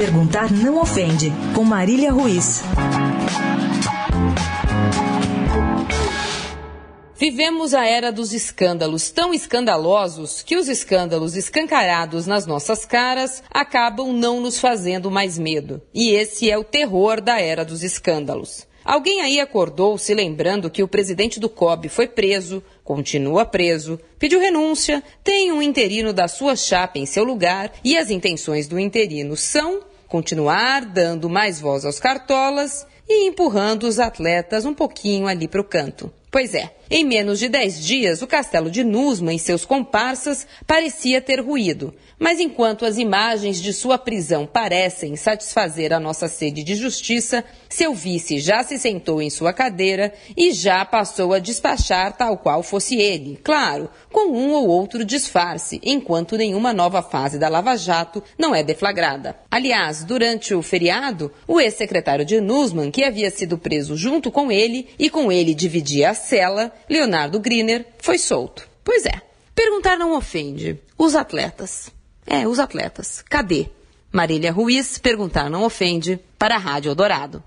Perguntar não ofende, com Marília Ruiz. Vivemos a era dos escândalos tão escandalosos que os escândalos escancarados nas nossas caras acabam não nos fazendo mais medo. E esse é o terror da era dos escândalos. Alguém aí acordou se lembrando que o presidente do COB foi preso, continua preso, pediu renúncia, tem um interino da sua chapa em seu lugar e as intenções do interino são continuar dando mais voz aos cartolas e empurrando os atletas um pouquinho ali para o canto. Pois é, em menos de dez dias, o castelo de Nusma e seus comparsas parecia ter ruído. Mas enquanto as imagens de sua prisão parecem satisfazer a nossa sede de justiça, seu vice já se sentou em sua cadeira e já passou a despachar tal qual fosse ele, claro, com um ou outro disfarce, enquanto nenhuma nova fase da Lava Jato não é deflagrada. Aliás, durante o feriado, o ex-secretário de Nussmann, que havia sido preso junto com ele e com ele dividia a cela, Leonardo Griner, foi solto. Pois é, perguntar não ofende. Os atletas. É, os atletas. Cadê? Marília Ruiz, perguntar não ofende, para a Rádio Eldorado.